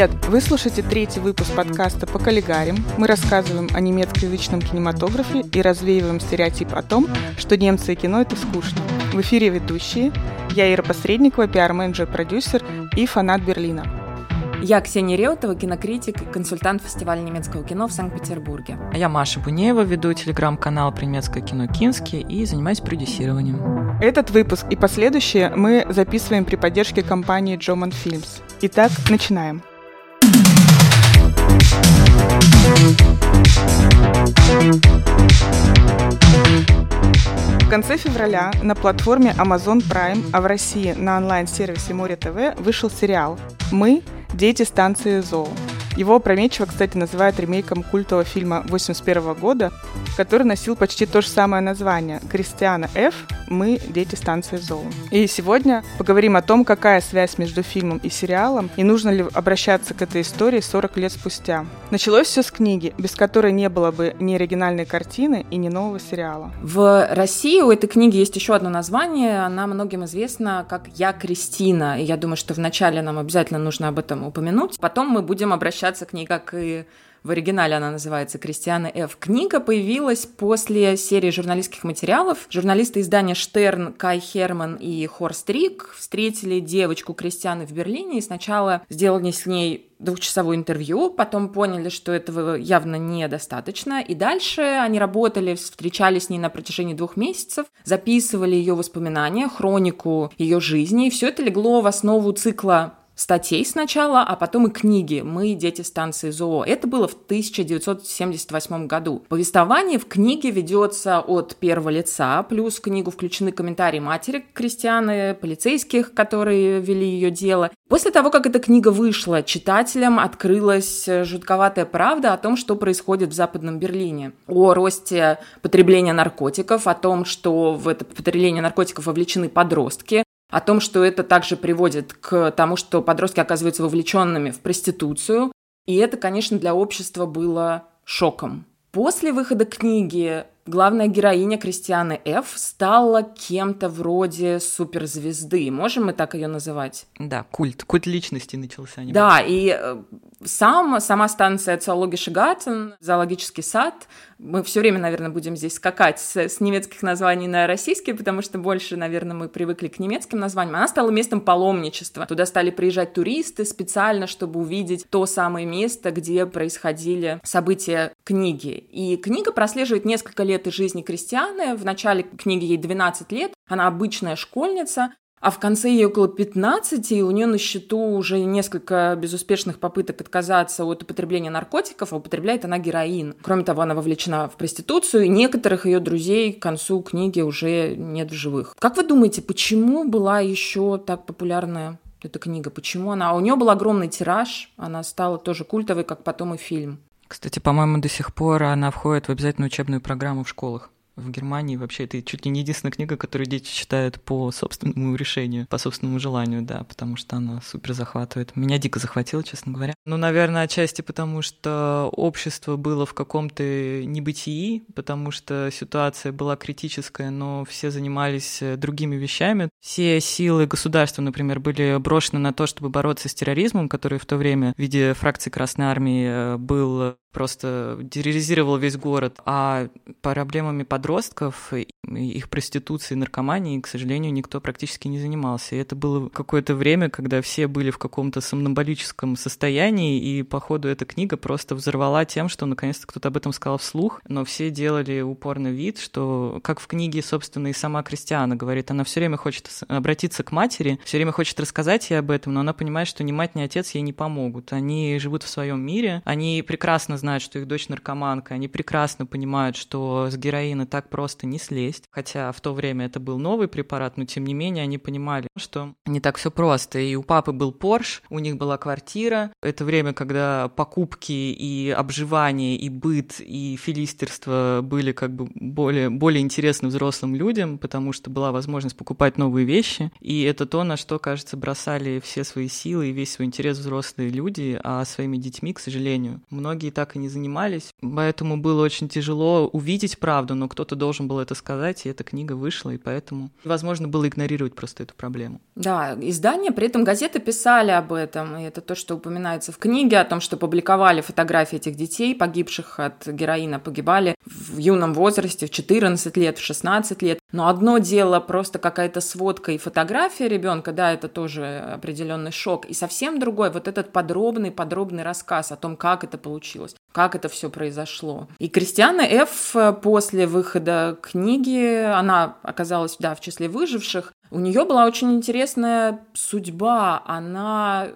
Привет! Вы слушаете третий выпуск подкаста «По коллегарим». Мы рассказываем о немецкоязычном кинематографе и развеиваем стереотип о том, что немцы и кино — это скучно. В эфире ведущие. Я Ира Посредникова, пиар-менеджер-продюсер и фанат Берлина. Я Ксения Реутова, кинокритик и консультант фестиваля немецкого кино в Санкт-Петербурге. А я Маша Бунеева, веду телеграм-канал про немецкое кино «Кински» и занимаюсь продюсированием. Этот выпуск и последующие мы записываем при поддержке компании Джоман Films. Итак, начинаем. В конце февраля на платформе Amazon Prime, а в России на онлайн-сервисе Море ТВ вышел сериал «Мы – дети станции ЗОО». Его опрометчиво, кстати, называют ремейком культового фильма 81 года, который носил почти то же самое название «Кристиана Ф. Мы – дети станции ЗОО». И сегодня поговорим о том, какая связь между фильмом и сериалом, и нужно ли обращаться к этой истории 40 лет спустя. Началось все с книги, без которой не было бы ни оригинальной картины и ни нового сериала. В России у этой книги есть еще одно название, она многим известна как «Я Кристина», и я думаю, что вначале нам обязательно нужно об этом упомянуть, потом мы будем обращаться к ней как и в оригинале она называется «Кристиана Ф». Книга появилась после серии журналистских материалов. Журналисты издания «Штерн» Кай Херман и Хорст Рик встретили девочку Кристианы в Берлине и сначала сделали с ней двухчасовое интервью, потом поняли, что этого явно недостаточно, и дальше они работали, встречались с ней на протяжении двух месяцев, записывали ее воспоминания, хронику ее жизни, и все это легло в основу цикла статей сначала, а потом и книги «Мы – дети станции ЗОО». Это было в 1978 году. Повествование в книге ведется от первого лица, плюс в книгу включены комментарии матери Кристианы, полицейских, которые вели ее дело. После того, как эта книга вышла, читателям открылась жутковатая правда о том, что происходит в Западном Берлине. О росте потребления наркотиков, о том, что в это потребление наркотиков вовлечены подростки, о том, что это также приводит к тому, что подростки оказываются вовлеченными в проституцию. И это, конечно, для общества было шоком. После выхода книги главная героиня Кристианы Ф. стала кем-то вроде суперзвезды. Можем мы так ее называть? Да, культ. Культ личности начался. Да, и э, сам, сама станция Зоологische Garten, зоологический сад, мы все время, наверное, будем здесь скакать с, с немецких названий на российские, потому что больше, наверное, мы привыкли к немецким названиям. Она стала местом паломничества. Туда стали приезжать туристы специально, чтобы увидеть то самое место, где происходили события книги. И книга прослеживает несколько лет из жизни Кристианы. В начале книги ей 12 лет. Она обычная школьница, а в конце ей около 15, и у нее на счету уже несколько безуспешных попыток отказаться от употребления наркотиков, а употребляет она героин. Кроме того, она вовлечена в проституцию, и некоторых ее друзей к концу книги уже нет в живых. Как вы думаете, почему была еще так популярная эта книга? Почему она... А у нее был огромный тираж, она стала тоже культовой, как потом и фильм. Кстати, по-моему, до сих пор она входит в обязательную учебную программу в школах в Германии вообще это чуть ли не единственная книга, которую дети читают по собственному решению, по собственному желанию, да, потому что она супер захватывает. Меня дико захватило, честно говоря. Ну, наверное, отчасти потому, что общество было в каком-то небытии, потому что ситуация была критическая, но все занимались э, другими вещами. Все силы государства, например, были брошены на то, чтобы бороться с терроризмом, который в то время в виде фракции Красной Армии э, был просто терроризировал весь город, а проблемами подростков, их проституции, наркомании, к сожалению, никто практически не занимался. И это было какое-то время, когда все были в каком-то сомноболическом состоянии, и, походу, эта книга просто взорвала тем, что наконец-то кто-то об этом сказал вслух, но все делали упорный вид, что, как в книге, собственно, и сама Кристиана говорит, она все время хочет обратиться к матери, все время хочет рассказать ей об этом, но она понимает, что ни мать, ни отец ей не помогут. Они живут в своем мире, они прекрасно знают, что их дочь наркоманка, они прекрасно понимают, что с героина так просто не слезть, хотя в то время это был новый препарат, но тем не менее они понимали, что не так все просто. И у папы был Порш, у них была квартира. Это время, когда покупки и обживание, и быт, и филистерство были как бы более, более интересны взрослым людям, потому что была возможность покупать новые вещи. И это то, на что, кажется, бросали все свои силы и весь свой интерес взрослые люди, а своими детьми, к сожалению, многие так так и не занимались, поэтому было очень тяжело увидеть правду, но кто-то должен был это сказать, и эта книга вышла, и поэтому возможно было игнорировать просто эту проблему. Да, издания, при этом газеты писали об этом, и это то, что упоминается в книге, о том, что публиковали фотографии этих детей, погибших от героина, погибали в юном возрасте, в 14 лет, в 16 лет. Но одно дело просто какая-то сводка и фотография ребенка, да, это тоже определенный шок, и совсем другой вот этот подробный, подробный рассказ о том, как это получилось, как это все произошло. И Кристиана Ф. после выхода книги, она оказалась, да, в числе выживших, у нее была очень интересная судьба. Она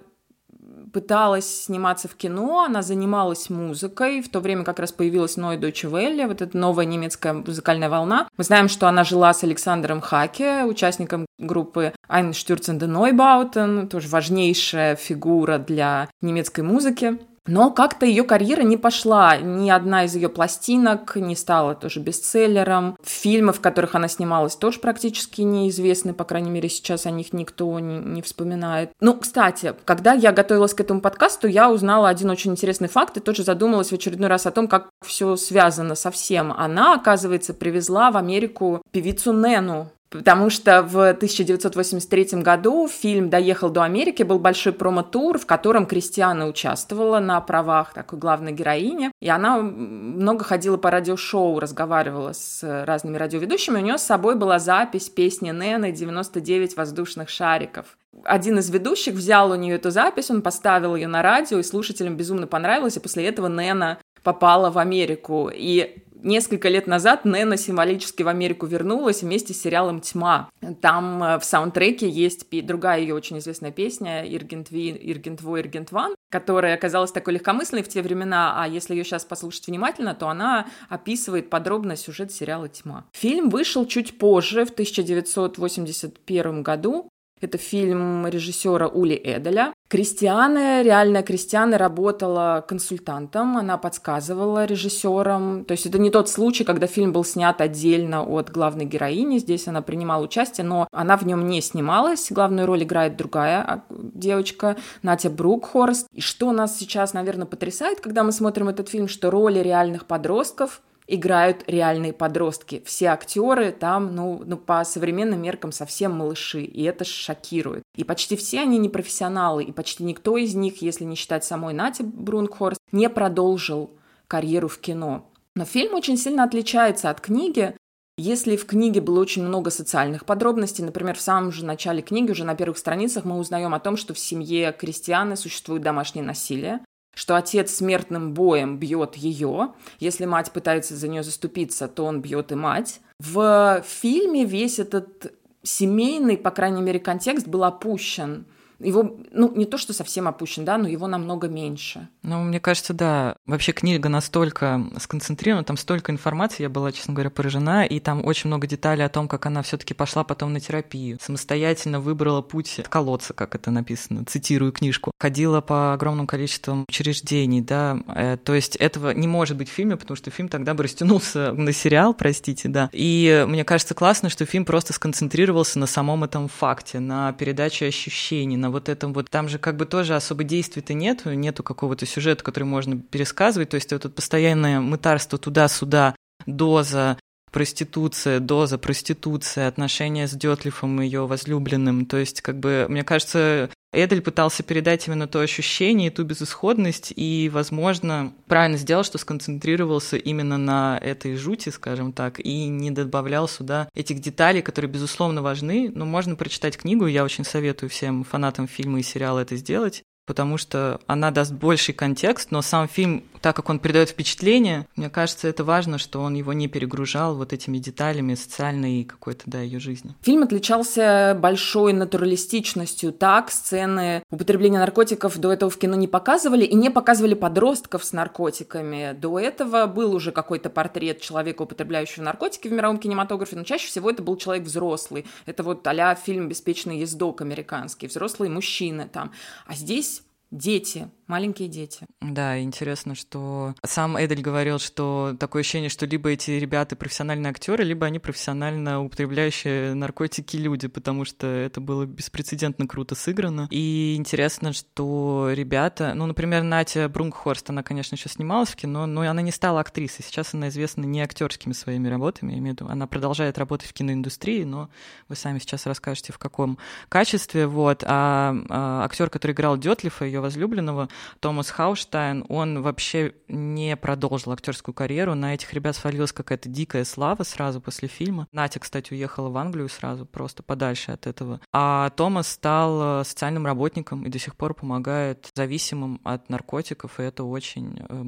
пыталась сниматься в кино, она занималась музыкой, в то время как раз появилась Ной Deutsche Welle, вот эта новая немецкая музыкальная волна. Мы знаем, что она жила с Александром Хаке, участником группы Ein Stürzende Neubauten, тоже важнейшая фигура для немецкой музыки. Но как-то ее карьера не пошла. Ни одна из ее пластинок не стала тоже бестселлером. Фильмы, в которых она снималась, тоже практически неизвестны. По крайней мере, сейчас о них никто не, не вспоминает. Ну, кстати, когда я готовилась к этому подкасту, я узнала один очень интересный факт и тоже задумалась в очередной раз о том, как все связано со всем. Она, оказывается, привезла в Америку певицу Нену, Потому что в 1983 году фильм доехал до Америки, был большой промо-тур, в котором Кристиана участвовала на правах такой главной героини. И она много ходила по радиошоу, разговаривала с разными радиоведущими. У нее с собой была запись песни Нэны «99 воздушных шариков». Один из ведущих взял у нее эту запись, он поставил ее на радио, и слушателям безумно понравилось, и после этого Нэна попала в Америку. И несколько лет назад Нэна символически в Америку вернулась вместе с сериалом «Тьма». Там э, в саундтреке есть другая ее очень известная песня «Иргентви, Иргентво, Иргентван», которая оказалась такой легкомысленной в те времена, а если ее сейчас послушать внимательно, то она описывает подробно сюжет сериала «Тьма». Фильм вышел чуть позже, в 1981 году, это фильм режиссера Ули Эделя. Кристиана, реально Кристиана работала консультантом, она подсказывала режиссерам. То есть это не тот случай, когда фильм был снят отдельно от главной героини. Здесь она принимала участие, но она в нем не снималась. Главную роль играет другая а, девочка, Натя Брукхорст. И что нас сейчас, наверное, потрясает, когда мы смотрим этот фильм, что роли реальных подростков – играют реальные подростки. Все актеры там, ну, ну, по современным меркам совсем малыши, и это шокирует. И почти все они не профессионалы, и почти никто из них, если не считать самой Нати Брункхорст, не продолжил карьеру в кино. Но фильм очень сильно отличается от книги. Если в книге было очень много социальных подробностей, например, в самом же начале книги, уже на первых страницах мы узнаем о том, что в семье крестьяны существует домашнее насилие, что отец смертным боем бьет ее. Если мать пытается за нее заступиться, то он бьет и мать. В фильме весь этот семейный, по крайней мере, контекст был опущен. Его, ну, не то, что совсем опущен, да, но его намного меньше. Ну, мне кажется, да. Вообще книга настолько сконцентрирована, там столько информации, я была, честно говоря, поражена, и там очень много деталей о том, как она все таки пошла потом на терапию, самостоятельно выбрала путь от колодца, как это написано, цитирую книжку, ходила по огромному количеству учреждений, да, э, то есть этого не может быть в фильме, потому что фильм тогда бы растянулся на сериал, простите, да, и мне кажется классно, что фильм просто сконцентрировался на самом этом факте, на передаче ощущений, на вот этом вот, там же как бы тоже особо действий-то нет, нету какого-то сюжета, который можно пересказывать, то есть вот постоянное мытарство туда-сюда, доза, проституция, доза, проституция, отношения с Детлифом и ее возлюбленным. То есть, как бы, мне кажется, Эдель пытался передать именно то ощущение, ту безысходность, и, возможно, правильно сделал, что сконцентрировался именно на этой жути, скажем так, и не добавлял сюда этих деталей, которые, безусловно, важны, но можно прочитать книгу, я очень советую всем фанатам фильма и сериала это сделать, потому что она даст больший контекст, но сам фильм, так как он передает впечатление, мне кажется, это важно, что он его не перегружал вот этими деталями социальной какой-то, да, ее жизни. Фильм отличался большой натуралистичностью. Так, сцены употребления наркотиков до этого в кино не показывали, и не показывали подростков с наркотиками. До этого был уже какой-то портрет человека, употребляющего наркотики в мировом кинематографе, но чаще всего это был человек взрослый. Это вот а фильм «Беспечный ездок» американский, взрослый мужчина там. А здесь дети, маленькие дети. Да, интересно, что сам Эдель говорил, что такое ощущение, что либо эти ребята профессиональные актеры, либо они профессионально употребляющие наркотики люди, потому что это было беспрецедентно круто сыграно. И интересно, что ребята, ну, например, Натя Брунгхорст, она, конечно, еще снималась в кино, но она не стала актрисой. Сейчас она известна не актерскими своими работами, я имею в виду, она продолжает работать в киноиндустрии, но вы сами сейчас расскажете, в каком качестве. Вот. А, а актер, который играл Детлифа, ее возлюбленного, Томас Хауштайн, он вообще не продолжил актерскую карьеру. На этих ребят свалилась какая-то дикая слава сразу после фильма. Натя, кстати, уехала в Англию сразу, просто подальше от этого. А Томас стал э, социальным работником и до сих пор помогает зависимым от наркотиков, и это очень э,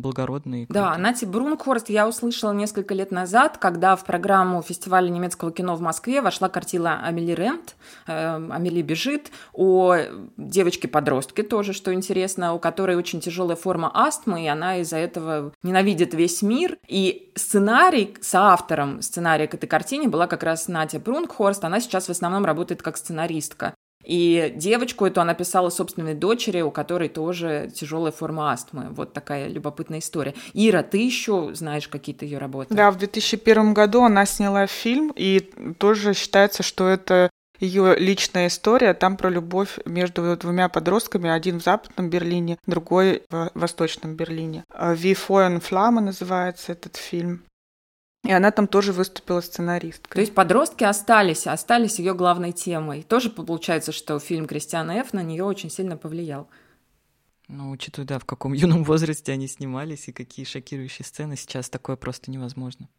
круто. Да, Нати Брунхорст я услышала несколько лет назад, когда в программу фестиваля немецкого кино в Москве вошла картина Амели Рент, э, Амели бежит, о девочке-подростке тоже, что интересно, у которой очень тяжелая форма астмы, и она из-за этого ненавидит весь мир. И сценарий с автором сценария к этой картине была как раз Надя Брунхорст. Она сейчас в основном работает как сценаристка. И девочку эту она писала собственной дочери, у которой тоже тяжелая форма астмы. Вот такая любопытная история. Ира, ты еще знаешь какие-то ее работы? Да, в 2001 году она сняла фильм, и тоже считается, что это ее личная история. Там про любовь между двумя подростками. Один в западном Берлине, другой в восточном Берлине. «Ви Фоен Флама» называется этот фильм. И она там тоже выступила сценаристкой. То есть подростки остались, остались ее главной темой. Тоже получается, что фильм Кристиана Ф. на нее очень сильно повлиял. Ну, учитывая, да, в каком юном возрасте они снимались и какие шокирующие сцены, сейчас такое просто невозможно.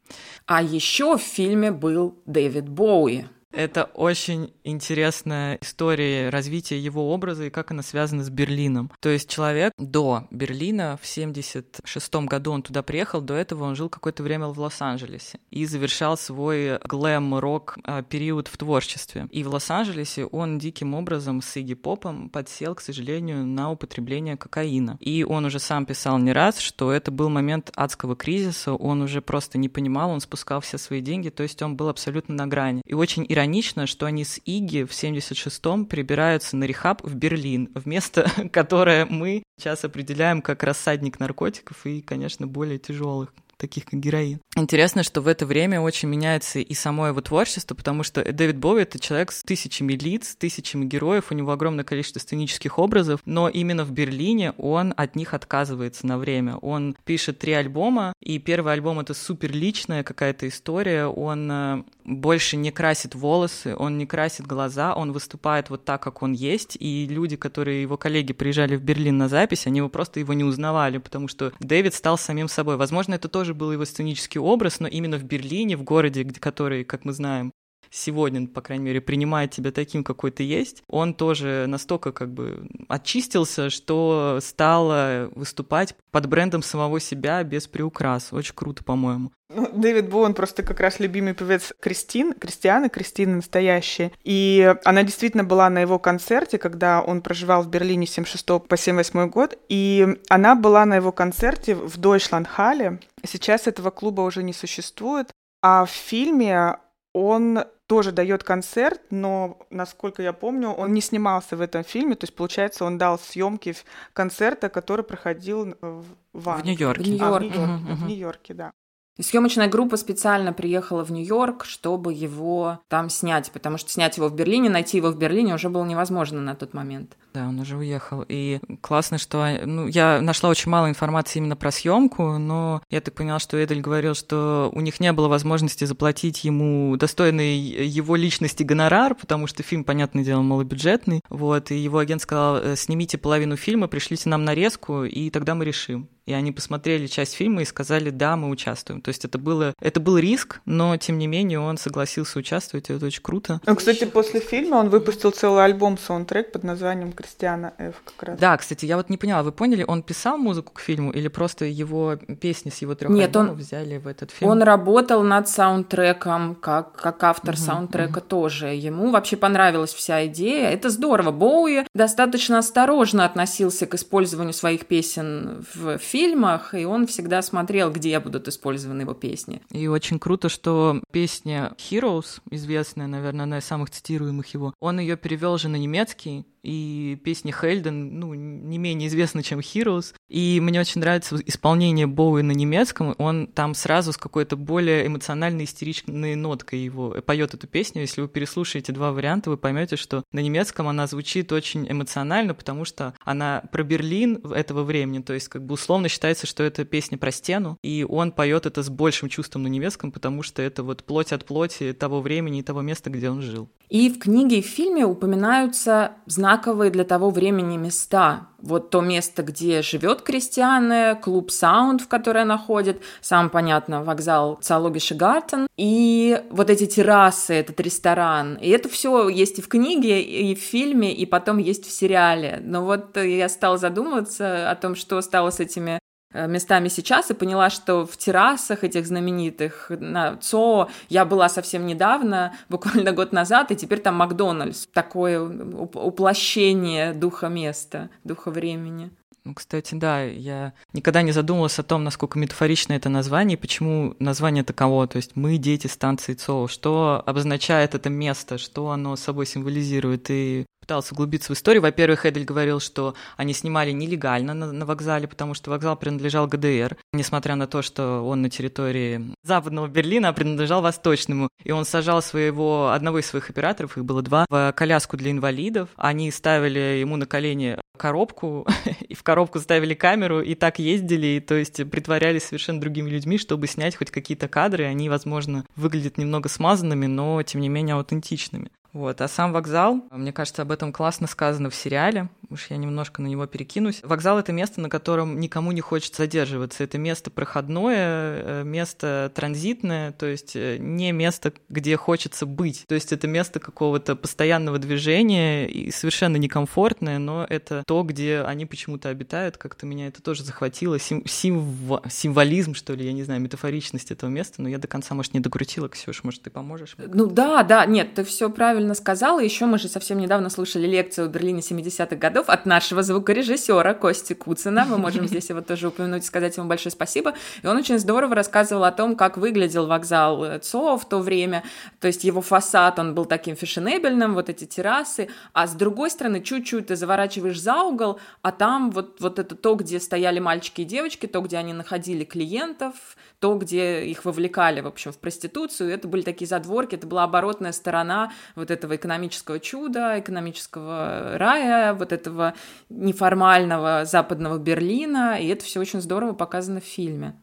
А еще в фильме был Дэвид Боуи. Это очень интересная история развития его образа и как она связана с Берлином. То есть человек до Берлина в 76 году он туда приехал, до этого он жил какое-то время в Лос-Анджелесе и завершал свой глэм-рок а, период в творчестве. И в Лос-Анджелесе он диким образом с Игги Попом подсел, к сожалению, на употребление кокаина. И он уже сам писал не раз, что это был момент адского кризиса, он уже просто не понимал, он спускал все свои деньги, то есть он был абсолютно на грани. И очень иронично, что они с Иги в 76-м прибираются на рехаб в Берлин, в место, которое мы сейчас определяем как рассадник наркотиков и, конечно, более тяжелых таких как героин. Интересно, что в это время очень меняется и само его творчество, потому что Дэвид Боуи — это человек с тысячами лиц, тысячами героев, у него огромное количество сценических образов, но именно в Берлине он от них отказывается на время. Он пишет три альбома, и первый альбом — это супер личная какая-то история, он э, больше не красит волосы, он не красит глаза, он выступает вот так, как он есть, и люди, которые его коллеги приезжали в Берлин на запись, они его просто его не узнавали, потому что Дэвид стал самим собой. Возможно, это тоже был его сценический образ, но именно в Берлине, в городе, который, как мы знаем, сегодня, по крайней мере, принимает тебя таким, какой ты есть, он тоже настолько как бы очистился, что стал выступать под брендом самого себя без приукрас. Очень круто, по-моему. Ну, Дэвид Боуэн просто как раз любимый певец Кристин, Кристианы, Кристина настоящая. И она действительно была на его концерте, когда он проживал в Берлине с 76 по 78 год. И она была на его концерте в Дойчландхале. Сейчас этого клуба уже не существует. А в фильме он тоже дает концерт, но, насколько я помню, он не снимался в этом фильме, то есть, получается, он дал съемки концерта, который проходил в, в Нью-Йорке. В Нью-Йорке, а, в Нью-Йорке, в Нью-Йорке да. Съемочная группа специально приехала в Нью-Йорк, чтобы его там снять, потому что снять его в Берлине, найти его в Берлине уже было невозможно на тот момент. Да, он уже уехал. И классно, что ну, я нашла очень мало информации именно про съемку, но я так поняла, что Эдель говорил, что у них не было возможности заплатить ему достойный его личности гонорар, потому что фильм, понятное дело, малобюджетный. Вот, и его агент сказал, «Э, снимите половину фильма, пришлите нам нарезку, и тогда мы решим и они посмотрели часть фильма и сказали, да, мы участвуем. То есть это, было, это был риск, но тем не менее он согласился участвовать, и это очень круто. Ну, кстати, после фильма он выпустил целый альбом саундтрек под названием «Кристиана Ф» как раз. Да, кстати, я вот не поняла, вы поняли, он писал музыку к фильму или просто его песни с его трех Нет, альбомов он, взяли в этот фильм? Он работал над саундтреком, как, как автор угу, саундтрека угу. тоже. Ему вообще понравилась вся идея. Это здорово. Боуи достаточно осторожно относился к использованию своих песен в фильме, фильмах, и он всегда смотрел, где будут использованы его песни. И очень круто, что песня Heroes, известная, наверное, одна из самых цитируемых его, он ее перевел же на немецкий, и песни Хельден, ну, не менее известны, чем Heroes. И мне очень нравится исполнение Боуи на немецком. Он там сразу с какой-то более эмоциональной, истеричной ноткой его поет эту песню. Если вы переслушаете два варианта, вы поймете, что на немецком она звучит очень эмоционально, потому что она про Берлин этого времени, то есть как бы условно считается, что это песня про стену, и он поет это с большим чувством на немецком, потому что это вот плоть от плоти того времени и того места, где он жил. И в книге и в фильме упоминаются знаковые для того времени места. Вот то место, где живет Кристиане, клуб Саунд, в который она ходит, сам, понятно, вокзал Циологиша Гартен, и вот эти террасы, этот ресторан. И это все есть и в книге, и в фильме, и потом есть в сериале. Но вот я стала задумываться о том, что стало с этими местами сейчас и поняла, что в террасах этих знаменитых на ЦО я была совсем недавно, буквально год назад, и теперь там Макдональдс. Такое уплощение духа места, духа времени. Ну, кстати, да, я никогда не задумывалась о том, насколько метафорично это название, и почему название таково. То есть мы дети станции ЦО. Что обозначает это место, что оно собой символизирует. И пытался углубиться в историю. Во-первых, Эдель говорил, что они снимали нелегально на, на вокзале, потому что вокзал принадлежал ГДР, несмотря на то, что он на территории западного Берлина, а принадлежал восточному. И он сажал своего, одного из своих операторов, их было два, в коляску для инвалидов. Они ставили ему на колени коробку, и в коробку ставили камеру, и так ездили, и, то есть притворялись совершенно другими людьми, чтобы снять хоть какие-то кадры. Они, возможно, выглядят немного смазанными, но, тем не менее, аутентичными. Вот. А сам вокзал, мне кажется, об этом классно сказано в сериале. Уж я немножко на него перекинусь. Вокзал — это место, на котором никому не хочется задерживаться. Это место проходное, э, место транзитное, то есть э, не место, где хочется быть. То есть это место какого-то постоянного движения и совершенно некомфортное, но это то, где они почему-то обитают. Как-то меня это тоже захватило. Сим символ символизм, что ли, я не знаю, метафоричность этого места, но я до конца, может, не докрутила. Ксюша, может, ты поможешь? Ну да, да, нет, ты все правильно правильно сказала. Еще мы же совсем недавно слушали лекцию в Берлине 70-х годов от нашего звукорежиссера Кости Куцина. Мы можем здесь его тоже упомянуть, сказать ему большое спасибо. И он очень здорово рассказывал о том, как выглядел вокзал ЦО в то время. То есть его фасад, он был таким фешенебельным, вот эти террасы. А с другой стороны, чуть-чуть ты заворачиваешь за угол, а там вот, вот это то, где стояли мальчики и девочки, то, где они находили клиентов, то, где их вовлекали, в общем, в проституцию. Это были такие задворки, это была оборотная сторона вот этого экономического чуда, экономического рая, вот этого неформального западного Берлина, и это все очень здорово показано в фильме.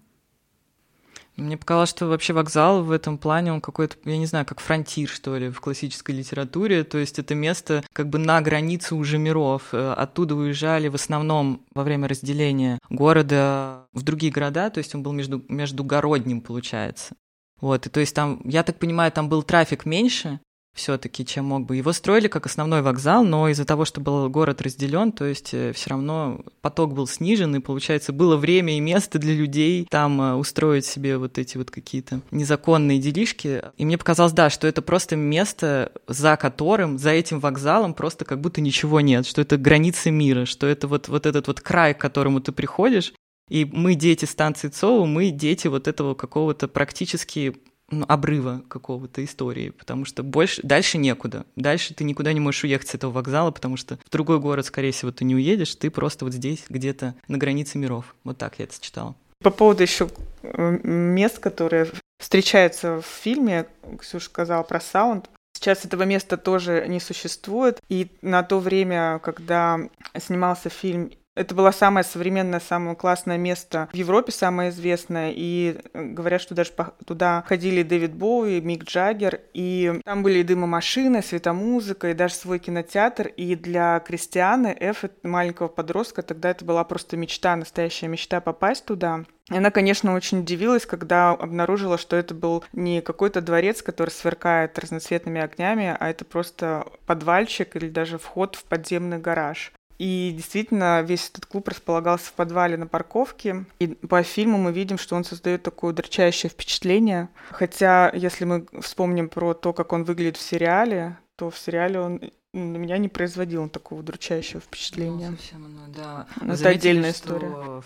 Мне показалось, что вообще вокзал в этом плане, он какой-то, я не знаю, как фронтир, что ли, в классической литературе. То есть это место как бы на границе уже миров. Э, оттуда уезжали в основном во время разделения города в другие города, то есть он был между, междугородним, получается. Вот, и то есть там, я так понимаю, там был трафик меньше, все-таки, чем мог бы. Его строили как основной вокзал, но из-за того, что был город разделен, то есть э, все равно поток был снижен, и, получается, было время и место для людей там э, устроить себе вот эти вот какие-то незаконные делишки. И мне показалось, да, что это просто место, за которым, за этим вокзалом просто как будто ничего нет, что это границы мира, что это вот, вот этот вот край, к которому ты приходишь, и мы дети станции ЦОУ, мы дети вот этого какого-то практически ну, обрыва какого-то истории, потому что больше, дальше некуда. Дальше ты никуда не можешь уехать с этого вокзала, потому что в другой город, скорее всего, ты не уедешь, ты просто вот здесь, где-то на границе миров. Вот так я это читала. По поводу еще э, мест, которые встречаются в фильме, Ксюша сказала про саунд. Сейчас этого места тоже не существует. И на то время, когда снимался фильм это было самое современное, самое классное место в Европе, самое известное. И э, говорят, что даже туда ходили Дэвид Боуи, Мик Джаггер. И там были и дымомашины, светомузыка, и даже свой кинотеатр. И для Кристианы Эф, маленького подростка, тогда это была просто мечта, настоящая мечта попасть туда. И она, конечно, очень удивилась, когда обнаружила, что это был не какой-то дворец, который сверкает разноцветными огнями, а это просто подвальчик или даже вход в подземный гараж. И действительно, весь этот клуб располагался в подвале на парковке. И по фильму мы видим, что он создает такое удручающее впечатление. Хотя, если мы вспомним про то, как он выглядит в сериале, то в сериале он на меня не производил такого удручающего впечатления. Ну, совсем оно, да. Ну, это Заметили, отдельная история. В,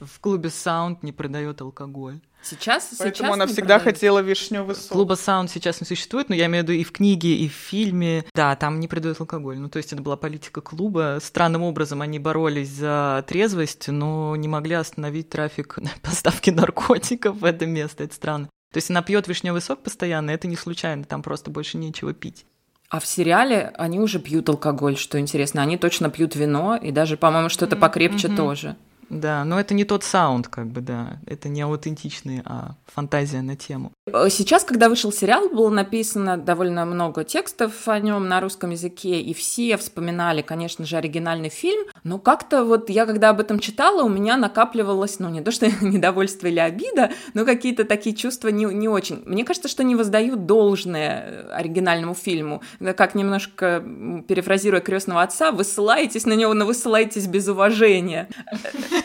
в клубе Sound не продает алкоголь. Сейчас, Поэтому сейчас она всегда продают. хотела вишневый сок. Клуба Sound сейчас не существует, но я имею в виду и в книге, и в фильме. Да, там не продают алкоголь. Ну, то есть это была политика клуба. Странным образом они боролись за трезвость, но не могли остановить трафик поставки наркотиков в это место. Это странно. То есть она пьет вишневый сок постоянно, это не случайно, там просто больше нечего пить. А в сериале они уже пьют алкоголь, что интересно. Они точно пьют вино, и даже, по-моему, что-то покрепче мгм. тоже. Да, но это не тот саунд, как бы, да. Это не аутентичный, а фантазия на тему. Сейчас, когда вышел сериал, было написано довольно много текстов о нем на русском языке, и все вспоминали, конечно же, оригинальный фильм. Но как-то вот я, когда об этом читала, у меня накапливалось, ну, не то что недовольство или обида, но какие-то такие чувства не, не очень. Мне кажется, что не воздают должное э, оригинальному фильму. Как немножко, перефразируя крестного отца, вы ссылаетесь на него, но вы ссылаетесь без уважения.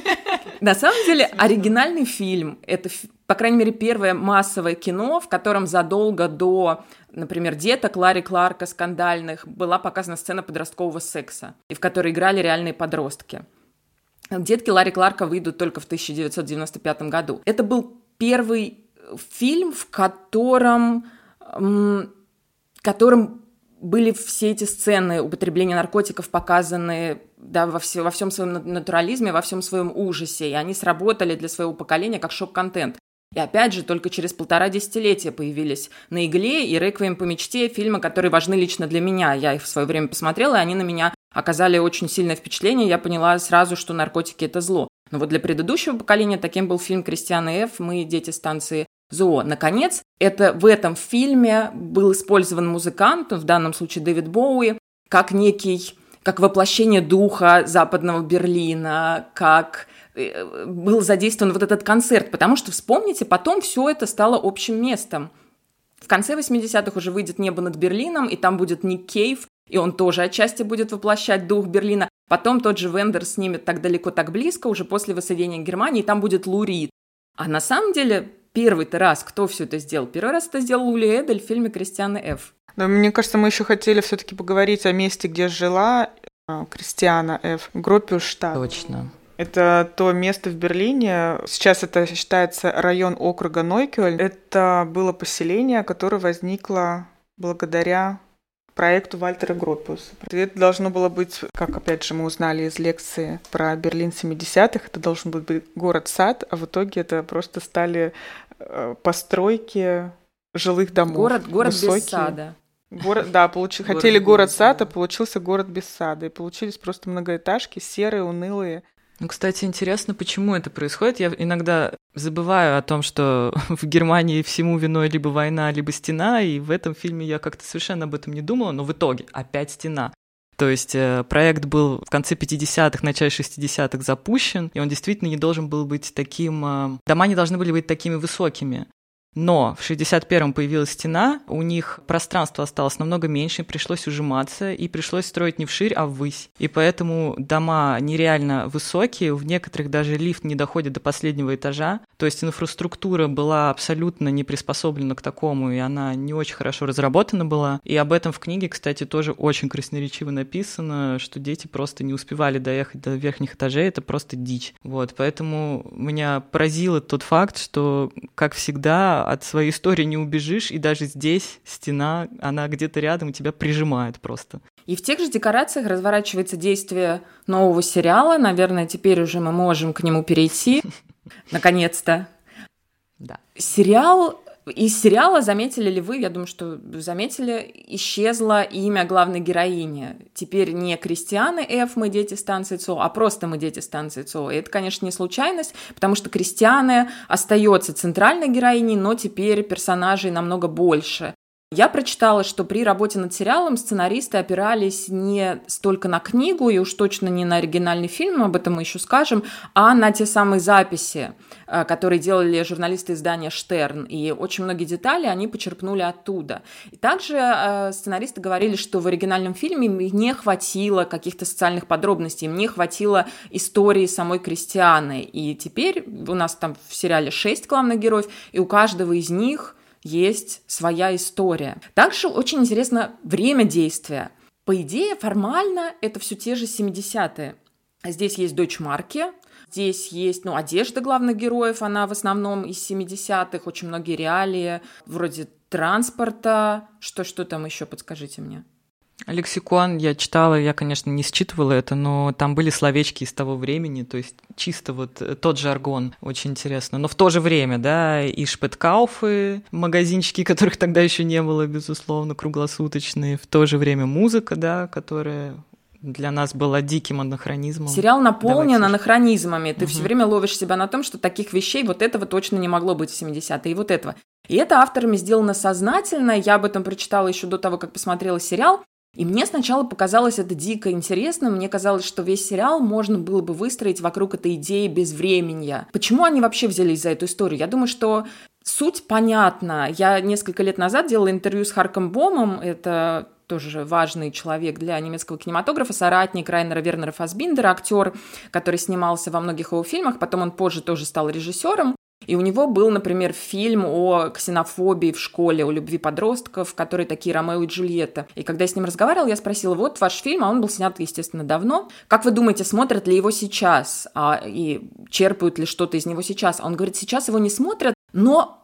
На самом деле, оригинальный фильм — это, по крайней мере, первое массовое кино, в котором задолго до, например, деток Ларри Кларка скандальных была показана сцена подросткового секса, и в которой играли реальные подростки. Детки Ларри Кларка выйдут только в 1995 году. Это был первый фильм, в котором, которым были все эти сцены употребления наркотиков показаны да, во, все, во всем своем на- натурализме, во всем своем ужасе, и они сработали для своего поколения как шок-контент. И опять же, только через полтора десятилетия появились «На игле» и «Реквием по мечте» фильмы, которые важны лично для меня. Я их в свое время посмотрела, и они на меня оказали очень сильное впечатление. Я поняла сразу, что наркотики – это зло. Но вот для предыдущего поколения таким был фильм Кристиана Ф. «Мы дети станции ЗОО». Наконец, это в этом фильме был использован музыкант, в данном случае Дэвид Боуи, как некий, как воплощение духа западного Берлина, как э, был задействован вот этот концерт, потому что, вспомните, потом все это стало общим местом. В конце 80-х уже выйдет «Небо над Берлином», и там будет Ник Кейв, и он тоже отчасти будет воплощать дух Берлина. Потом тот же Вендер снимет «Так далеко, так близко», уже после воссоединения Германии, и там будет Лу Рид. А на самом деле, первый-то раз, кто все это сделал? Первый раз это сделал Ули Эдель в фильме Кристиана Ф. Но мне кажется, мы еще хотели все-таки поговорить о месте, где жила э, Кристиана Ф. Гропюштадт. Точно. Это то место в Берлине. Сейчас это считается район округа Нойкёль. Это было поселение, которое возникло благодаря проекту Вальтера Гропиуса. Это должно было быть, как опять же мы узнали из лекции про Берлин 70-х, это должен был быть город-сад, а в итоге это просто стали постройки жилых домов. Город, город без Высокие. сада. Город, да, получи... Город хотели без город-сад, сада. а получился город без сада. И получились просто многоэтажки, серые, унылые. Ну, кстати, интересно, почему это происходит. Я иногда забываю о том, что в Германии всему виной либо война, либо стена, и в этом фильме я как-то совершенно об этом не думала, но в итоге опять стена. То есть э, проект был в конце 50-х, начале 60-х запущен, и он действительно не должен был быть таким... э, Дома не должны были быть такими высокими. Но в 61-м появилась стена, у них пространство осталось намного меньше, пришлось ужиматься, и пришлось строить не вширь, а ввысь. И поэтому дома нереально высокие, в некоторых даже лифт не доходит до последнего этажа, то есть инфраструктура была абсолютно не приспособлена к такому, и она не очень хорошо разработана была. И об этом в книге, кстати, тоже очень красноречиво написано, что дети просто не успевали доехать до верхних этажей, это просто дичь. Вот, поэтому меня поразило тот факт, что, как всегда, от своей истории не убежишь, и даже здесь стена, она где-то рядом, тебя прижимает просто. И в тех же декорациях разворачивается действие нового сериала. Наверное, теперь уже мы можем к нему перейти. Наконец-то. Да. Сериал... Из сериала, заметили ли вы, я думаю, что заметили, исчезло имя главной героини. Теперь не Кристианы Ф. «Мы дети станции ЦО», а просто «Мы дети станции ЦО». И это, конечно, не случайность, потому что Кристианы остается центральной героиней, но теперь персонажей намного больше. Я прочитала, что при работе над сериалом сценаристы опирались не столько на книгу и уж точно не на оригинальный фильм, об этом мы еще скажем, а на те самые записи, э, которые делали журналисты издания «Штерн». И очень многие детали они почерпнули оттуда. И также э, сценаристы говорили, что в оригинальном фильме не хватило каких-то социальных подробностей, им не хватило истории самой Кристианы. И теперь у нас там в сериале шесть главных героев, и у каждого из них есть своя история. Также очень интересно время действия. По идее, формально это все те же 70-е. Здесь есть дочь Марки, здесь есть, ну, одежда главных героев, она в основном из 70-х, очень многие реалии, вроде транспорта. Что, что там еще, подскажите мне? Лексикон я читала, я, конечно, не считывала это, но там были словечки из того времени, то есть чисто вот тот же аргон, очень интересно. Но в то же время, да, и шпеткауфы, магазинчики, которых тогда еще не было, безусловно, круглосуточные, в то же время музыка, да, которая для нас была диким анахронизмом. Сериал наполнен Давайте. анахронизмами. Ты угу. все время ловишь себя на том, что таких вещей вот этого точно не могло быть в 70-е, и вот этого. И это авторами сделано сознательно. Я об этом прочитала еще до того, как посмотрела сериал. И мне сначала показалось это дико интересно. Мне казалось, что весь сериал можно было бы выстроить вокруг этой идеи безвременья. Почему они вообще взялись за эту историю? Я думаю, что суть понятна. Я несколько лет назад делала интервью с Харком Бомом. Это тоже важный человек для немецкого кинематографа, соратник Райнера Вернера Фасбиндера, актер, который снимался во многих его фильмах, потом он позже тоже стал режиссером. И у него был, например, фильм о ксенофобии в школе, о любви подростков, которые такие Ромео и Джульетта. И когда я с ним разговаривала, я спросила, вот ваш фильм, а он был снят, естественно, давно. Как вы думаете, смотрят ли его сейчас? А, и черпают ли что-то из него сейчас? А он говорит, сейчас его не смотрят, но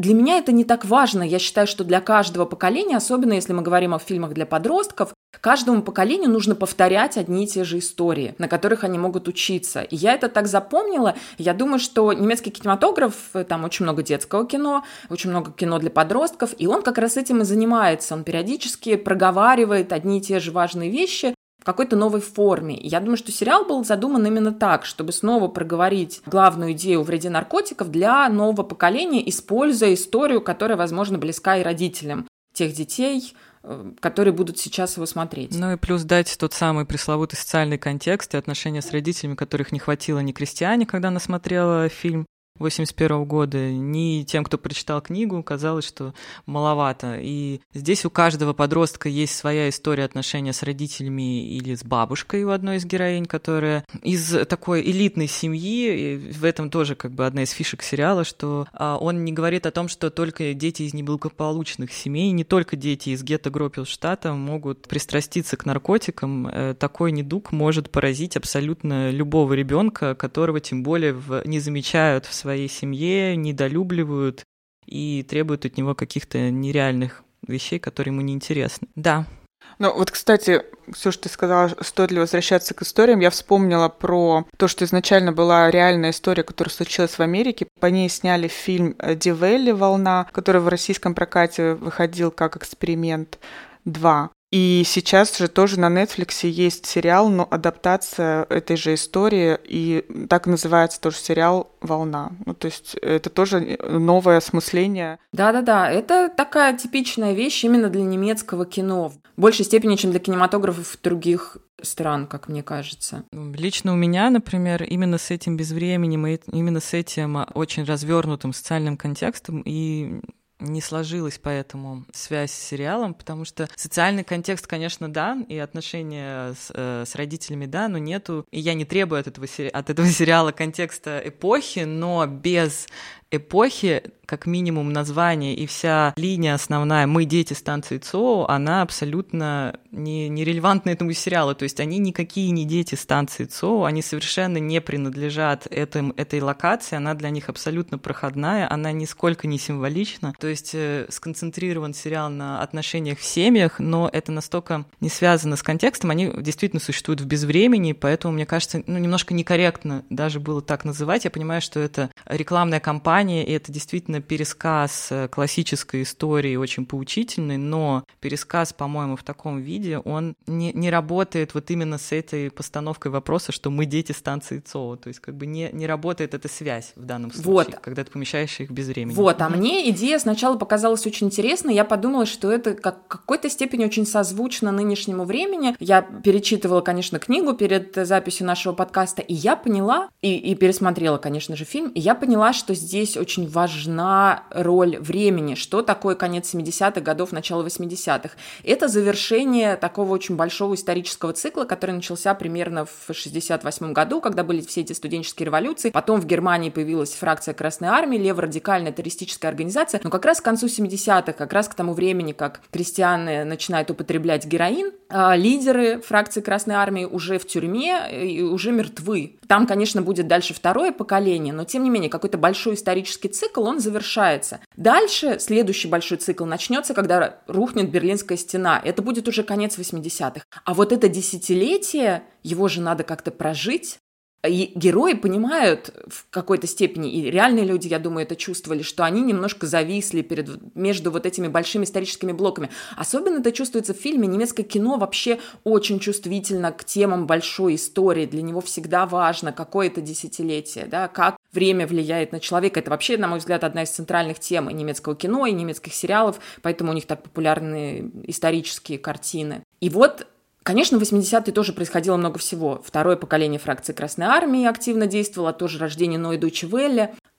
для меня это не так важно. Я считаю, что для каждого поколения, особенно если мы говорим о фильмах для подростков, каждому поколению нужно повторять одни и те же истории, на которых они могут учиться. И я это так запомнила. Я думаю, что немецкий кинематограф, э, там очень много детского кино, очень много кино для подростков, и он как раз этим и занимается. Он периодически проговаривает одни и те же важные вещи, какой-то новой форме. И я думаю, что сериал был задуман именно так, чтобы снова проговорить главную идею о вреде наркотиков для нового поколения, используя историю, которая, возможно, близка и родителям тех детей, э, которые будут сейчас его смотреть. Ну и плюс дать тот самый пресловутый социальный контекст и отношения с родителями, которых не хватило ни крестьяне, когда она смотрела фильм, 81 года, ни тем, кто прочитал книгу, казалось, что маловато. И здесь у каждого подростка есть своя история отношения с родителями или с бабушкой у одной из героинь, которая из такой элитной семьи, и в этом тоже как бы одна из фишек сериала, что а, он не говорит о том, что только дети из неблагополучных семей, не только дети из гетто Гропилштата могут пристраститься к наркотикам. Э, такой недуг может поразить абсолютно любого ребенка, которого тем более в, не замечают в своей семье, недолюбливают и требуют от него каких-то нереальных вещей, которые ему неинтересны. Да. Ну вот, кстати, все, что ты сказала, стоит ли возвращаться к историям, я вспомнила про то, что изначально была реальная история, которая случилась в Америке. По ней сняли фильм «Дивелли. Волна», который в российском прокате выходил как эксперимент 2. И сейчас же тоже на Netflix есть сериал, но адаптация этой же истории, и так называется тоже сериал «Волна». Ну, то есть это тоже новое осмысление. Да-да-да, это такая типичная вещь именно для немецкого кино. В большей степени, чем для кинематографов других стран, как мне кажется. Лично у меня, например, именно с этим безвременем и именно с этим очень развернутым социальным контекстом и не сложилась поэтому связь с сериалом, потому что социальный контекст, конечно, да, и отношения с, э, с родителями, да, но нету, и я не требую от этого, от этого сериала контекста эпохи, но без эпохи, как минимум название и вся линия основная «Мы дети станции ЦО», она абсолютно не, не релевантна этому сериалу. То есть они никакие не дети станции ЦО, они совершенно не принадлежат этим, этой локации, она для них абсолютно проходная, она нисколько не символична. То есть э, сконцентрирован сериал на отношениях в семьях, но это настолько не связано с контекстом, они действительно существуют в безвремени, поэтому, мне кажется, ну, немножко некорректно даже было так называть. Я понимаю, что это рекламная кампания, романе, и это действительно пересказ э, классической истории, очень поучительный, но пересказ, по-моему, в таком виде, он не, не работает вот именно с этой постановкой вопроса, что мы дети станции ЦО, то есть как бы не, не работает эта связь в данном случае, вот. когда ты помещаешь их без времени. Вот, а мне идея сначала показалась очень интересной, я подумала, что это как какой-то степени очень созвучно нынешнему времени. Я перечитывала, конечно, книгу перед записью нашего подкаста, и я поняла, и, и пересмотрела, конечно же, фильм, и я поняла, что здесь здесь очень важна роль времени. Что такое конец 70-х годов, начало 80-х? Это завершение такого очень большого исторического цикла, который начался примерно в 68 году, когда были все эти студенческие революции. Потом в Германии появилась фракция Красной Армии, леворадикальная террористическая организация. Но как раз к концу 70-х, как раз к тому времени, как крестьяне начинают употреблять героин, а, лидеры фракции Красной Армии уже в тюрьме и уже мертвы. Там, конечно, будет дальше второе поколение, но тем не менее какой-то большой исторический цикл, он завершается. Дальше следующий большой цикл начнется, когда рухнет Берлинская стена. Это будет уже конец 80-х. А вот это десятилетие, его же надо как-то прожить, и герои понимают в какой-то степени, и реальные люди, я думаю, это чувствовали, что они немножко зависли перед, между вот этими большими историческими блоками. Особенно это чувствуется в фильме. Немецкое кино вообще очень чувствительно к темам большой истории. Для него всегда важно какое-то десятилетие, да, как время влияет на человека. Это вообще, на мой взгляд, одна из центральных тем и немецкого кино, и немецких сериалов, поэтому у них так популярны исторические картины. И вот Конечно, в 80-е тоже происходило много всего. Второе поколение фракции Красной Армии активно действовало, тоже рождение Ной Дойче.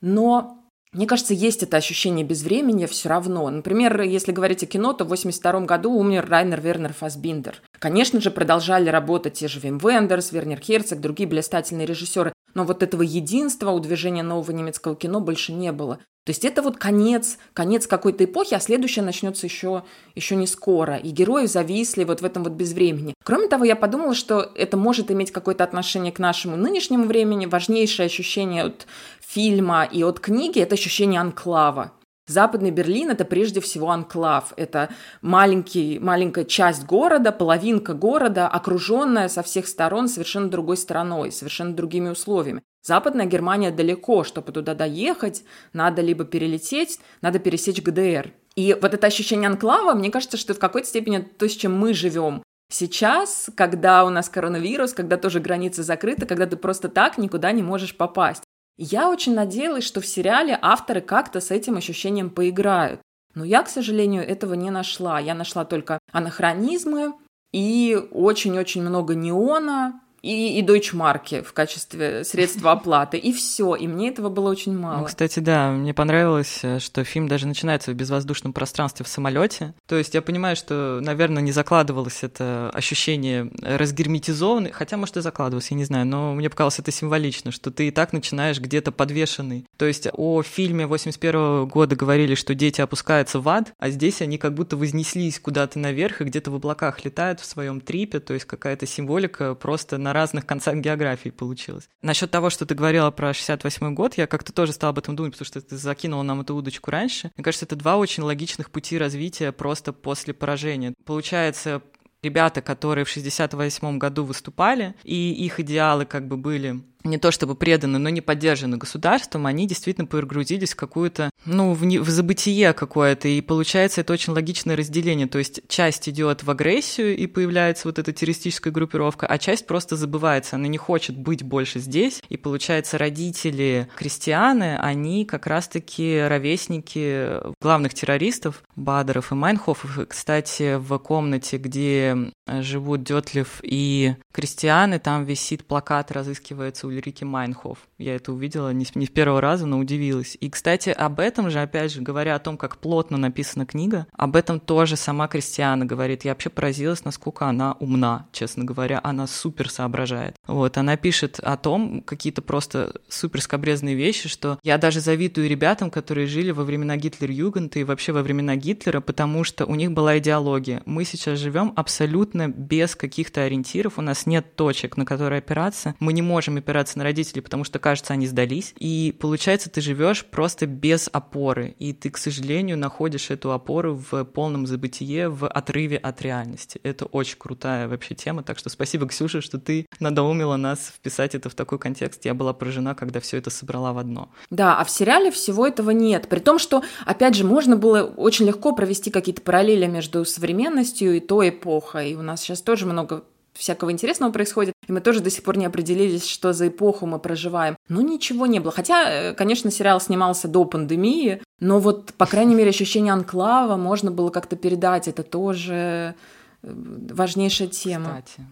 Но мне кажется, есть это ощущение безвремени все равно. Например, если говорить о кино, то в 82 году умер Райнер Вернер Фасбиндер. Конечно же, продолжали работать те же Вим Вендерс, Вернер Херцог, другие блистательные режиссеры. Но вот этого единства у движения нового немецкого кино больше не было. То есть это вот конец, конец какой-то эпохи, а следующая начнется еще, еще не скоро. И герои зависли вот в этом вот безвремени. Кроме того, я подумала, что это может иметь какое-то отношение к нашему нынешнему времени. Важнейшее ощущение от фильма и от книги – это ощущение анклава. Западный Берлин – это прежде всего анклав. Это маленький, маленькая часть города, половинка города, окруженная со всех сторон совершенно другой стороной, совершенно другими условиями. Западная Германия далеко, чтобы туда доехать, надо либо перелететь, надо пересечь ГДР. И вот это ощущение анклава, мне кажется, что в какой-то степени то, с чем мы живем. Сейчас, когда у нас коронавирус, когда тоже границы закрыты, когда ты просто так никуда не можешь попасть. Я очень надеялась, что в сериале авторы как-то с этим ощущением поиграют. Но я, к сожалению, этого не нашла. Я нашла только анахронизмы и очень-очень много неона, и, и дойчмарки в качестве средства оплаты, и все. И мне этого было очень мало. Ну, кстати, да, мне понравилось, э, что фильм даже начинается в безвоздушном пространстве в самолете. То есть я понимаю, что, наверное, не закладывалось это ощущение разгерметизованной, хотя, может, и закладывалось, я не знаю, но мне показалось это символично, что ты и так начинаешь где-то подвешенный. То есть о фильме 81 года говорили, что дети опускаются в ад, а здесь они как будто вознеслись куда-то наверх и где-то в облаках летают в своем трипе, то есть какая-то символика просто на разных концах географии получилось. Насчет того, что ты говорила про 68 год, я как-то тоже стала об этом думать, потому что ты закинула нам эту удочку раньше. Мне кажется, это два очень логичных пути развития просто после поражения. Получается, ребята, которые в 68 году выступали, и их идеалы как бы были не то чтобы преданы, но не поддержаны государством, они действительно погрузились в какую-то, ну, в, не, в забытие какое-то, и получается это очень логичное разделение, то есть часть идет в агрессию, и появляется вот эта террористическая группировка, а часть просто забывается, она не хочет быть больше здесь, и получается родители Кристианы, они как раз-таки ровесники главных террористов, Бадеров и Майнхофов, кстати, в комнате, где живут Детлеф и Кристиане, там висит плакат «Разыскивается Ульрика Майнхоф. Я это увидела не не с первого раза, но удивилась. И, кстати, об этом же, опять же, говоря о том, как плотно написана книга, об этом тоже сама Кристиана говорит. Я вообще поразилась, насколько она умна, честно говоря. Она супер соображает. Вот, она пишет о том, какие-то просто супер скобрезные вещи, что я даже завидую ребятам, которые жили во времена Гитлер-Югента и вообще во времена Гитлера, потому что у них была идеология. Мы сейчас живем абсолютно без каких-то ориентиров, у нас нет точек, на которые опираться. Мы не можем опираться опираться на родителей, потому что, кажется, они сдались. И получается, ты живешь просто без опоры. И ты, к сожалению, находишь эту опору в полном забытие, в отрыве от реальности. Это очень крутая вообще тема. Так что спасибо, Ксюша, что ты надоумила нас вписать это в такой контекст. Я была поражена, когда все это собрала в одно. Да, а в сериале всего этого нет. При том, что, опять же, можно было очень легко провести какие-то параллели между современностью и той эпохой. И у нас сейчас тоже много всякого интересного происходит, и мы тоже до сих пор не определились, что за эпоху мы проживаем. Ну, ничего не было. Хотя, э, конечно, сериал снимался до пандемии, но вот, по крайней мере, ощущение анклава можно было как-то передать. Это тоже э, важнейшая тема. Кстати.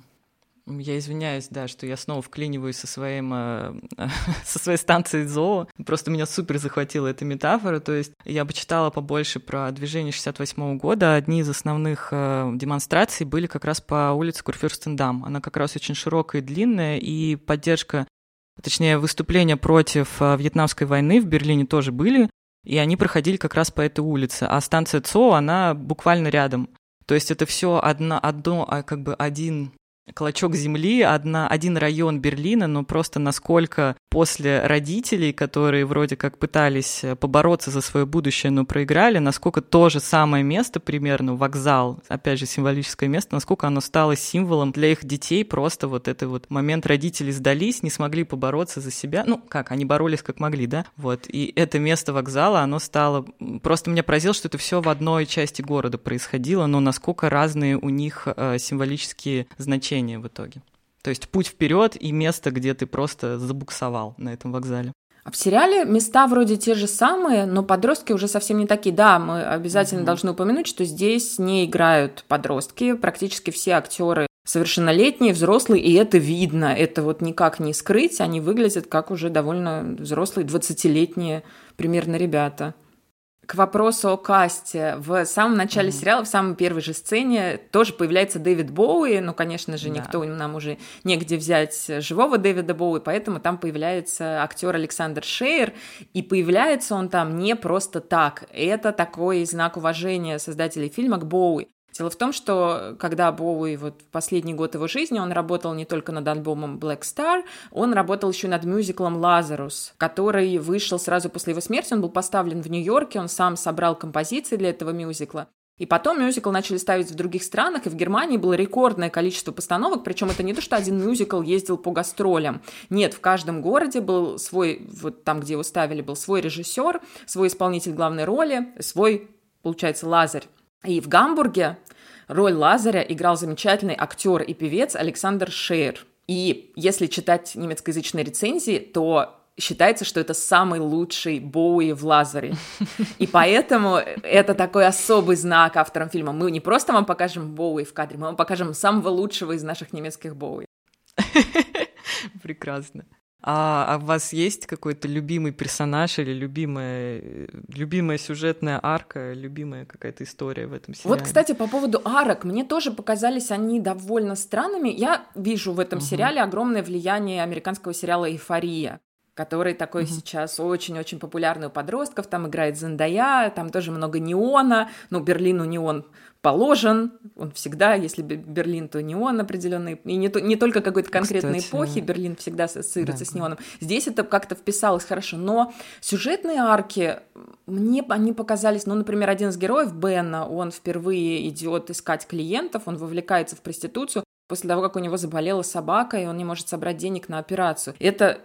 Я извиняюсь, да, что я снова вклиниваюсь со, своим, э, со своей станцией ЗОО. Просто меня супер захватила эта метафора. То есть я бы читала побольше про движение 68 года. Одни из основных э, демонстраций были как раз по улице Курфюрстендам. Она как раз очень широкая и длинная, и поддержка, точнее, выступления против э, Вьетнамской войны в Берлине тоже были. И они проходили как раз по этой улице. А станция ЦО, она буквально рядом. То есть это все одно, одно, а, как бы один клочок земли, одна, один район Берлина, но просто насколько после родителей, которые вроде как пытались э, побороться за свое будущее, но проиграли, насколько то же самое место, примерно вокзал, опять же символическое место, насколько оно стало символом для их детей, просто вот это вот момент родители сдались, не смогли побороться за себя, ну как, они боролись как могли, да, вот, и это место вокзала, оно стало, просто меня поразило, что это все в одной части города происходило, но насколько разные у них э, символические значения в итоге. То есть путь вперед и место, где ты просто забуксовал на этом вокзале. А в сериале места вроде те же самые, но подростки уже совсем не такие. Да, мы обязательно mm-hmm. должны упомянуть, что здесь не играют подростки. Практически все актеры совершеннолетние, взрослые, и это видно. Это вот никак не скрыть. Они выглядят как уже довольно взрослые, 20-летние примерно ребята к вопросу о касте. В самом начале mm-hmm. сериала, в самой первой же сцене тоже появляется Дэвид Боуи. Ну, конечно же, да. никто нам уже негде взять живого Дэвида Боуи, поэтому там появляется актер Александр Шейер, и появляется он там не просто так. Это такой знак уважения создателей фильма к Боуи. Дело в том, что когда Боуи вот в последний год его жизни, он работал не только над альбомом Black Star, он работал еще над мюзиклом «Лазарус», который вышел сразу после его смерти, он был поставлен в Нью-Йорке, он сам собрал композиции для этого мюзикла. И потом мюзикл начали ставить в других странах, и в Германии было рекордное количество постановок, причем это не то, что один мюзикл ездил по гастролям. Нет, в каждом городе был свой, вот там, где его ставили, был свой режиссер, свой исполнитель главной роли, свой, получается, Лазарь. И в Гамбурге роль Лазаря играл замечательный актер и певец Александр Шейр. И если читать немецкоязычные рецензии, то считается, что это самый лучший Боуи в Лазаре. И поэтому это такой особый знак авторам фильма. Мы не просто вам покажем Боуи в кадре, мы вам покажем самого лучшего из наших немецких Боуи. Прекрасно. А, а у вас есть какой-то любимый персонаж или любимая, любимая сюжетная арка, любимая какая-то история в этом сериале? Вот, кстати, по поводу арок, мне тоже показались они довольно странными. Я вижу в этом угу. сериале огромное влияние американского сериала «Эйфория» который такой угу. сейчас очень-очень популярный у подростков. Там играет Зендая, там тоже много неона. Ну, Берлину неон положен, он всегда, если Берлин, то неон определенный, и не, то, не только какой-то конкретной Кстати, эпохи, Берлин всегда ассоциируется да. с неоном. Здесь это как-то вписалось хорошо, но сюжетные арки, мне они показались, ну, например, один из героев, Бена, он впервые идет искать клиентов, он вовлекается в проституцию, после того, как у него заболела собака, и он не может собрать денег на операцию. Это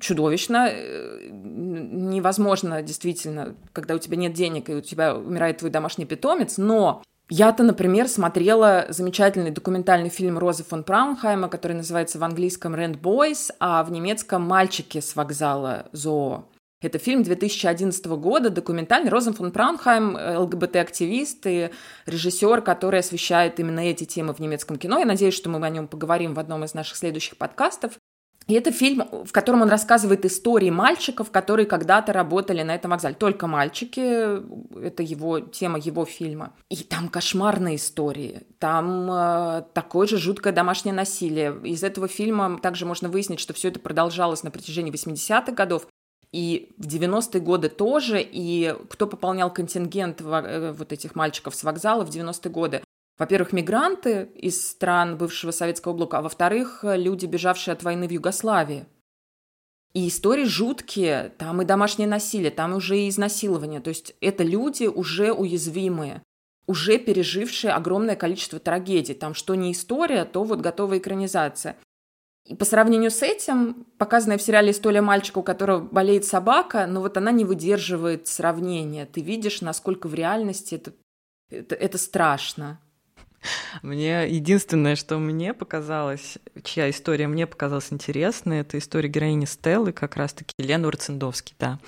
чудовищно, э, невозможно действительно, когда у тебя нет денег и у тебя умирает твой домашний питомец, но я-то, например, смотрела замечательный документальный фильм Розы фон Праунхайма, который называется в английском «Rent Boys», а в немецком «Мальчики с вокзала Зоо». Это фильм 2011 года, документальный. Розен фон Праунхайм, ЛГБТ-активист и режиссер, который освещает именно эти темы в немецком кино. Я надеюсь, что мы о нем поговорим в одном из наших следующих подкастов. И это фильм, в котором он рассказывает истории мальчиков, которые когда-то работали на этом вокзале. Только мальчики, это его тема его фильма. И там кошмарные истории, там э, такое же жуткое домашнее насилие. Из этого фильма также можно выяснить, что все это продолжалось на протяжении 80-х годов. И в 90-е годы тоже, и кто пополнял контингент э, вот этих мальчиков с вокзала в 90-е годы, во-первых, мигранты из стран бывшего советского блока, а во-вторых, люди, бежавшие от войны в Югославии. И истории жуткие, там и домашнее насилие, там уже и изнасилование. То есть это люди уже уязвимые, уже пережившие огромное количество трагедий. Там что не история, то вот готовая экранизация. И по сравнению с этим, показанная в сериале история мальчика, у которого болеет собака, но вот она не выдерживает сравнения. Ты видишь, насколько в реальности это, это, это страшно. Мне единственное, что мне показалось, чья история мне показалась интересной, это история героини Стеллы, как раз-таки Лены Урцендовский, да.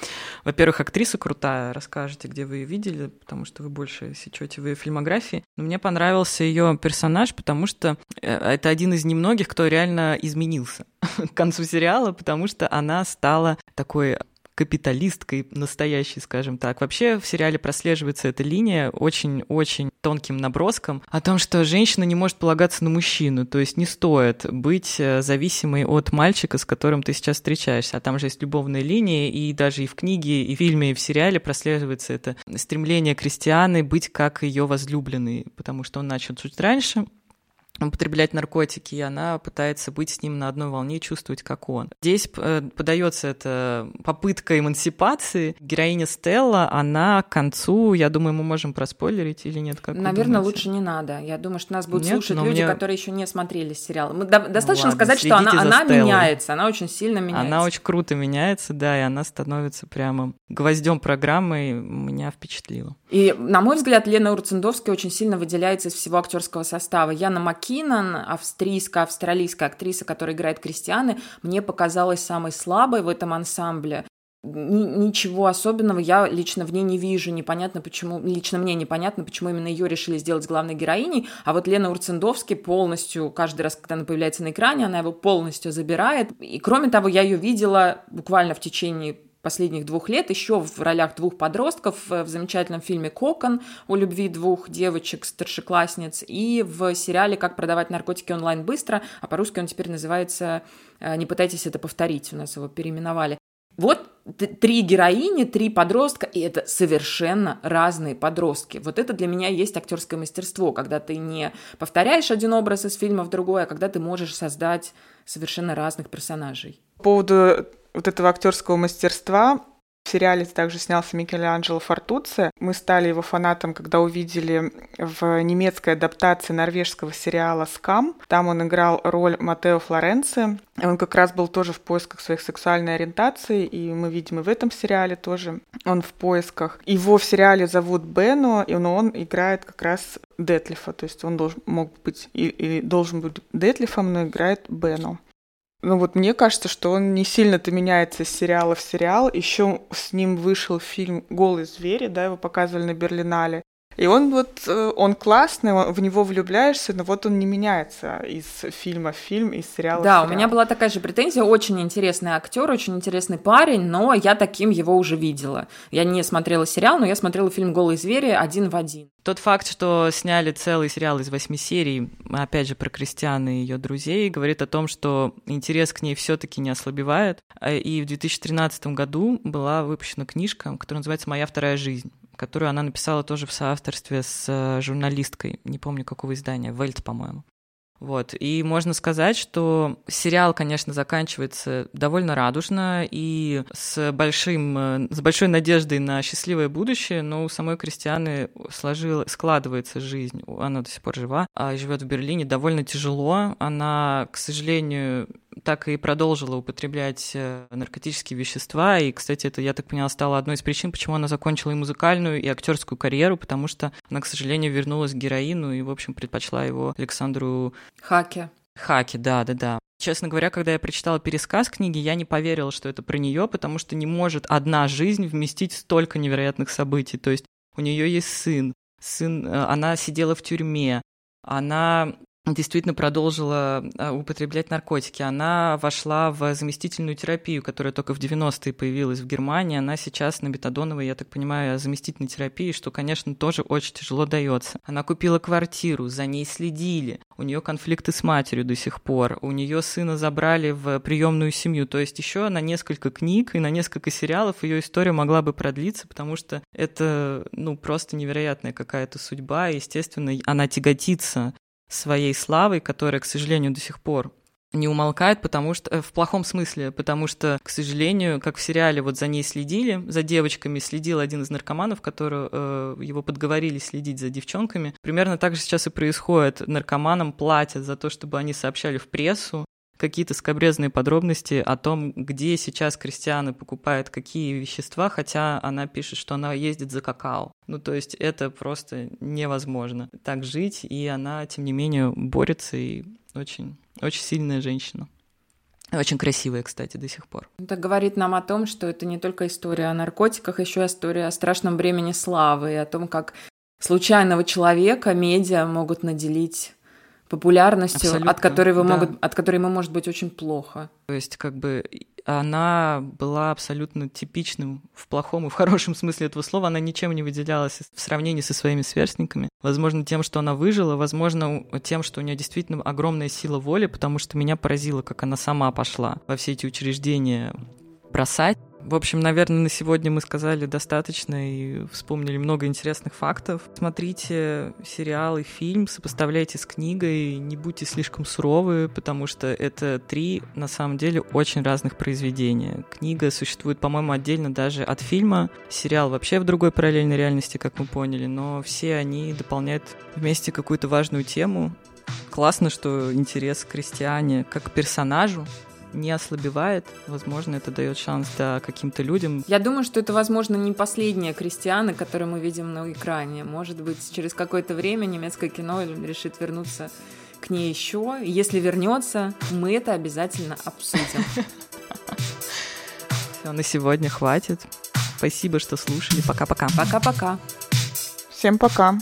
Во-первых, актриса крутая, расскажите, где вы ее видели, потому что вы больше сечете в ее фильмографии. Но мне понравился ее персонаж, потому что э, это один из немногих, кто реально изменился к концу сериала, потому что она стала такой капиталисткой настоящей, скажем так. Вообще в сериале прослеживается эта линия очень-очень тонким наброском о том, что женщина не может полагаться на мужчину, то есть не стоит быть э, зависимой от мальчика, с которым ты сейчас встречаешься. А там же есть любовная линия, и даже и в книге, и в фильме, и в сериале прослеживается это стремление Кристианы быть как ее возлюбленный, потому что он начал чуть раньше, употреблять наркотики, и она пытается быть с ним на одной волне, чувствовать, как он. Здесь э, подается эта попытка эмансипации. Героиня Стелла, она к концу, я думаю, мы можем проспойлерить или нет? Как Наверное, лучше не надо. Я думаю, что нас будут нет, слушать люди, мне... которые еще не смотрели сериал. Мы, достаточно ну, ладно, сказать, что она, она меняется, она очень сильно меняется. Она очень круто меняется, да, и она становится прямо гвоздем программы, и меня впечатлило. И, на мой взгляд, Лена Урцендовская очень сильно выделяется из всего актерского состава. Яна Маккинон, австрийская, австралийская актриса, которая играет Кристианы, мне показалась самой слабой в этом ансамбле. Ничего особенного я лично в ней не вижу. Непонятно, почему, лично мне непонятно, почему именно ее решили сделать главной героиней. А вот Лена Урцендовский полностью, каждый раз, когда она появляется на экране, она его полностью забирает. И кроме того, я ее видела буквально в течение последних двух лет еще в ролях двух подростков в замечательном фильме «Кокон» о любви двух девочек-старшеклассниц и в сериале «Как продавать наркотики онлайн быстро», а по-русски он теперь называется э, «Не пытайтесь это повторить», у нас его переименовали. Вот три героини, три подростка, и это совершенно разные подростки. Вот это для меня есть актерское мастерство, когда ты не повторяешь один образ из фильма в другой, а когда ты можешь создать совершенно разных персонажей. По поводу вот этого актерского мастерства в сериале также снялся Микеланджело Фортуци. Мы стали его фанатом, когда увидели в немецкой адаптации норвежского сериала «Скам». Там он играл роль Матео Флоренци. Он как раз был тоже в поисках своих сексуальной ориентации, и мы видим и в этом сериале тоже он в поисках. Его в сериале зовут Бено, и он, играет как раз Детлифа, то есть он должен, мог быть или должен быть Детлифом, но играет Бено. Ну вот мне кажется, что он не сильно-то меняется из сериала в сериал. Еще с ним вышел фильм «Голые звери», да, его показывали на Берлинале. И он вот, э, он классный, в него влюбляешься, но вот он не меняется из фильма в фильм, из сериала да, в сериал. у меня была такая же претензия, очень интересный актер, очень интересный парень, но я таким его уже видела. Я не смотрела сериал, но я смотрела фильм «Голые звери» один в один. Тот факт, что сняли целый сериал из восьми серий, опять же, про Кристианы и ее друзей, говорит о том, что интерес к ней все таки не ослабевает. И в 2013 году была выпущена книжка, которая называется «Моя вторая жизнь» которую она написала тоже в соавторстве с э, журналисткой, не помню какого издания, Вельт, по-моему. Вот. И можно сказать, что сериал, конечно, заканчивается довольно радужно и с, большим, э, с большой надеждой на счастливое будущее, но у самой Кристианы сложила, складывается жизнь. Она до сих пор жива, а живет в Берлине довольно тяжело. Она, к сожалению, так и продолжила употреблять э, наркотические вещества. И, кстати, это, я так поняла, стало одной из причин, почему она закончила и музыкальную, и актерскую карьеру, потому что она, к сожалению, вернулась к героину и, в общем, предпочла его Александру... Хаке. Хаке, да, да, да. Честно говоря, когда я прочитала пересказ книги, я не поверила, что это про нее, потому что не может одна жизнь вместить столько невероятных событий. То есть у нее есть сын, сын, э, она сидела в тюрьме, она действительно продолжила а, употреблять наркотики. Она вошла в заместительную терапию, которая только в 90-е появилась в Германии. Она сейчас на бетадоновой, я так понимаю, заместительной терапии, что, конечно, тоже очень тяжело дается. Она купила квартиру, за ней следили. У нее конфликты с матерью до сих пор. У нее сына забрали в приемную семью. То есть еще на несколько книг и на несколько сериалов ее история могла бы продлиться, потому что это, ну, просто невероятная какая-то судьба. естественно, она тяготится своей славой, которая, к сожалению, до сих пор не умолкает, потому что э, в плохом смысле, потому что, к сожалению, как в сериале вот за ней следили, за девочками следил один из наркоманов, который э, его подговорили следить за девчонками. Примерно так же сейчас и происходит. Наркоманам платят за то, чтобы они сообщали в прессу какие-то скобрезные подробности о том, где сейчас Кристиана покупает какие вещества, хотя она пишет, что она ездит за какао. Ну, то есть это просто невозможно так жить, и она, тем не менее, борется и очень, очень сильная женщина. Очень красивая, кстати, до сих пор. Это говорит нам о том, что это не только история о наркотиках, еще история о страшном бремени славы и о том, как случайного человека медиа могут наделить популярностью, Абсолютно, от которой, вы да. могут, от которой ему может быть очень плохо. То есть, как бы, она была абсолютно типичным в плохом и в хорошем смысле этого слова. Она ничем не выделялась в сравнении со своими сверстниками. Возможно, тем, что она выжила, возможно, тем, что у нее действительно огромная сила воли, потому что меня поразило, как она сама пошла во все эти учреждения бросать в общем, наверное, на сегодня мы сказали достаточно и вспомнили много интересных фактов. Смотрите сериал и фильм, сопоставляйте с книгой, не будьте слишком суровы, потому что это три, на самом деле, очень разных произведения. Книга существует, по-моему, отдельно даже от фильма, сериал вообще в другой параллельной реальности, как мы поняли, но все они дополняют вместе какую-то важную тему. Классно, что интерес к крестьяне как к персонажу не ослабевает. Возможно, это дает шанс да, каким-то людям. Я думаю, что это, возможно, не последние крестьяне, которые мы видим на экране. Может быть, через какое-то время немецкое кино решит вернуться к ней еще. Если вернется, мы это обязательно обсудим. Все, на сегодня хватит. Спасибо, что слушали. Пока-пока. Пока-пока. Всем пока.